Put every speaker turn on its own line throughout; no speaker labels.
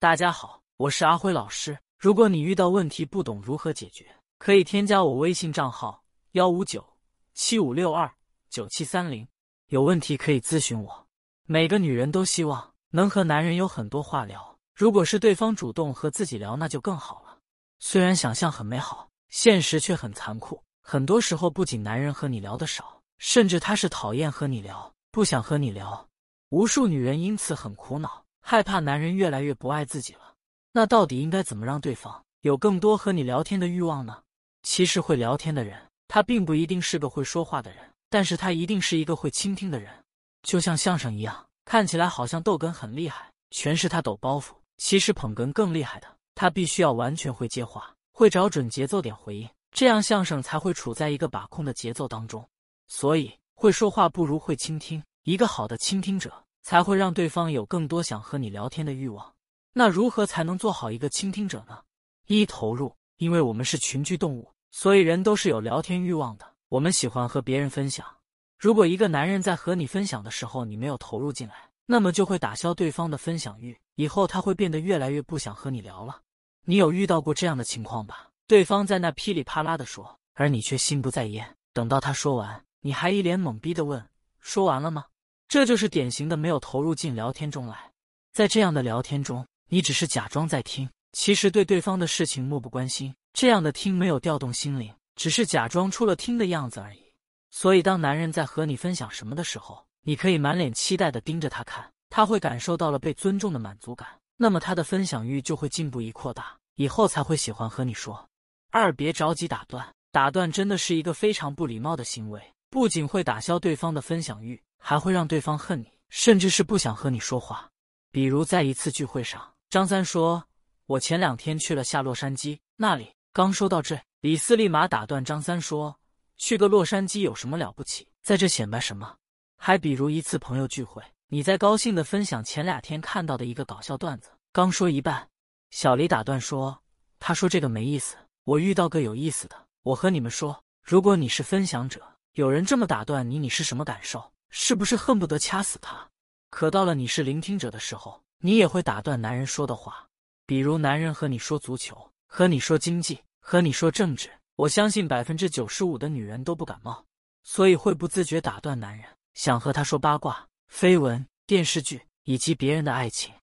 大家好，我是阿辉老师。如果你遇到问题不懂如何解决，可以添加我微信账号幺五九七五六二九七三零，有问题可以咨询我。每个女人都希望能和男人有很多话聊，如果是对方主动和自己聊，那就更好了。虽然想象很美好，现实却很残酷。很多时候，不仅男人和你聊的少，甚至他是讨厌和你聊，不想和你聊。无数女人因此很苦恼，害怕男人越来越不爱自己了。那到底应该怎么让对方有更多和你聊天的欲望呢？其实，会聊天的人，他并不一定是个会说话的人，但是他一定是一个会倾听的人。就像相声一样，看起来好像逗哏很厉害，全是他抖包袱，其实捧哏更厉害的，他必须要完全会接话，会找准节奏点回应。这样相声才会处在一个把控的节奏当中，所以会说话不如会倾听。一个好的倾听者才会让对方有更多想和你聊天的欲望。那如何才能做好一个倾听者呢？一投入，因为我们是群居动物，所以人都是有聊天欲望的。我们喜欢和别人分享。如果一个男人在和你分享的时候，你没有投入进来，那么就会打消对方的分享欲，以后他会变得越来越不想和你聊了。你有遇到过这样的情况吧？对方在那噼里啪啦的说，而你却心不在焉。等到他说完，你还一脸懵逼的问：“说完了吗？”这就是典型的没有投入进聊天中来。在这样的聊天中，你只是假装在听，其实对对方的事情漠不关心。这样的听没有调动心灵，只是假装出了听的样子而已。所以，当男人在和你分享什么的时候，你可以满脸期待的盯着他看，他会感受到了被尊重的满足感，那么他的分享欲就会进步一扩大，以后才会喜欢和你说。二别着急打断，打断真的是一个非常不礼貌的行为，不仅会打消对方的分享欲，还会让对方恨你，甚至是不想和你说话。比如在一次聚会上，张三说：“我前两天去了下洛杉矶，那里……”刚说到这，李四立马打断张三说：“去个洛杉矶有什么了不起？在这显摆什么？”还比如一次朋友聚会，你在高兴的分享前两天看到的一个搞笑段子，刚说一半，小李打断说：“他说这个没意思。”我遇到个有意思的，我和你们说，如果你是分享者，有人这么打断你，你是什么感受？是不是恨不得掐死他？可到了你是聆听者的时候，你也会打断男人说的话。比如男人和你说足球，和你说经济，和你说政治，我相信百分之九十五的女人都不感冒，所以会不自觉打断男人，想和他说八卦、绯闻、电视剧以及别人的爱情。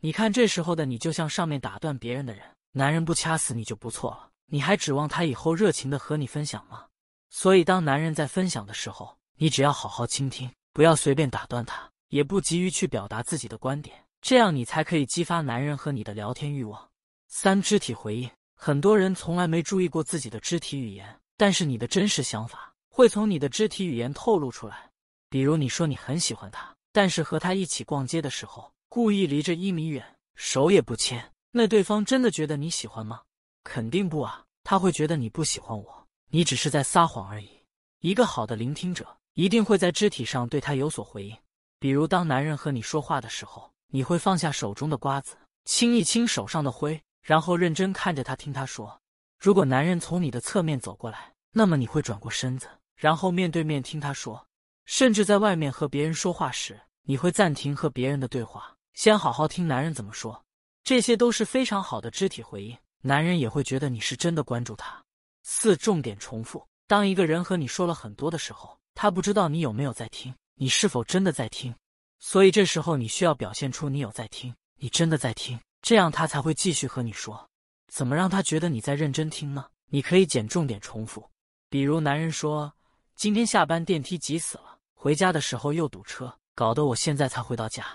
你看这时候的你，就像上面打断别人的人，男人不掐死你就不错了。你还指望他以后热情的和你分享吗？所以，当男人在分享的时候，你只要好好倾听，不要随便打断他，也不急于去表达自己的观点，这样你才可以激发男人和你的聊天欲望。三、肢体回应，很多人从来没注意过自己的肢体语言，但是你的真实想法会从你的肢体语言透露出来。比如，你说你很喜欢他，但是和他一起逛街的时候，故意离着一米远，手也不牵，那对方真的觉得你喜欢吗？肯定不啊，他会觉得你不喜欢我，你只是在撒谎而已。一个好的聆听者一定会在肢体上对他有所回应，比如当男人和你说话的时候，你会放下手中的瓜子，亲一亲手上的灰，然后认真看着他听他说。如果男人从你的侧面走过来，那么你会转过身子，然后面对面听他说。甚至在外面和别人说话时，你会暂停和别人的对话，先好好听男人怎么说。这些都是非常好的肢体回应。男人也会觉得你是真的关注他。四重点重复：当一个人和你说了很多的时候，他不知道你有没有在听，你是否真的在听。所以这时候你需要表现出你有在听，你真的在听，这样他才会继续和你说。怎么让他觉得你在认真听呢？你可以减重点重复，比如男人说：“今天下班电梯挤死了，回家的时候又堵车，搞得我现在才回到家。”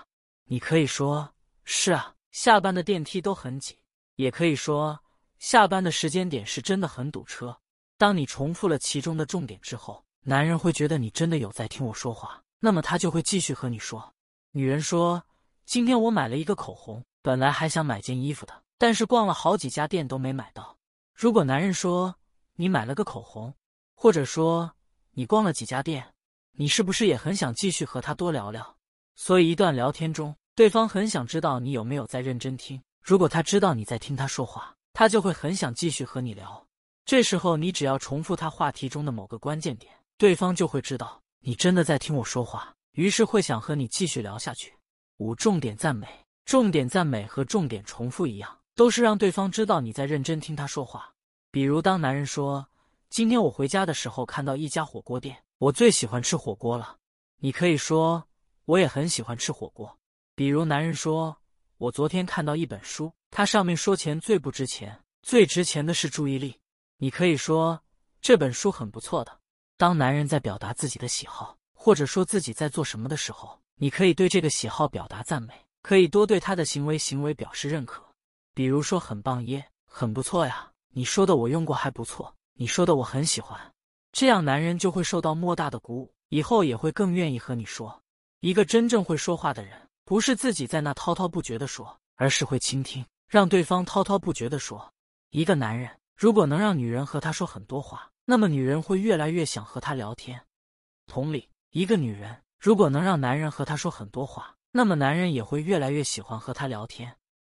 你可以说：“是啊，下班的电梯都很挤。”也可以说，下班的时间点是真的很堵车。当你重复了其中的重点之后，男人会觉得你真的有在听我说话，那么他就会继续和你说。女人说：“今天我买了一个口红，本来还想买件衣服的，但是逛了好几家店都没买到。”如果男人说你买了个口红，或者说你逛了几家店，你是不是也很想继续和他多聊聊？所以一段聊天中，对方很想知道你有没有在认真听。如果他知道你在听他说话，他就会很想继续和你聊。这时候，你只要重复他话题中的某个关键点，对方就会知道你真的在听我说话，于是会想和你继续聊下去。五重点赞美，重点赞美和重点重复一样，都是让对方知道你在认真听他说话。比如，当男人说：“今天我回家的时候看到一家火锅店，我最喜欢吃火锅了。”你可以说：“我也很喜欢吃火锅。”比如，男人说：“我昨天看到一本书，它上面说钱最不值钱，最值钱的是注意力。”你可以说：“这本书很不错的。”当男人在表达自己的喜好，或者说自己在做什么的时候，你可以对这个喜好表达赞美，可以多对他的行为行为表示认可。比如说：“很棒耶，很不错呀，你说的我用过还不错，你说的我很喜欢。”这样男人就会受到莫大的鼓舞，以后也会更愿意和你说。一个真正会说话的人，不是自己在那滔滔不绝的说，而是会倾听，让对方滔滔不绝的说。一个男人如果能让女人和他说很多话，那么女人会越来越想和他聊天。同理，一个女人如果能让男人和她说很多话，那么男人也会越来越喜欢和她聊天。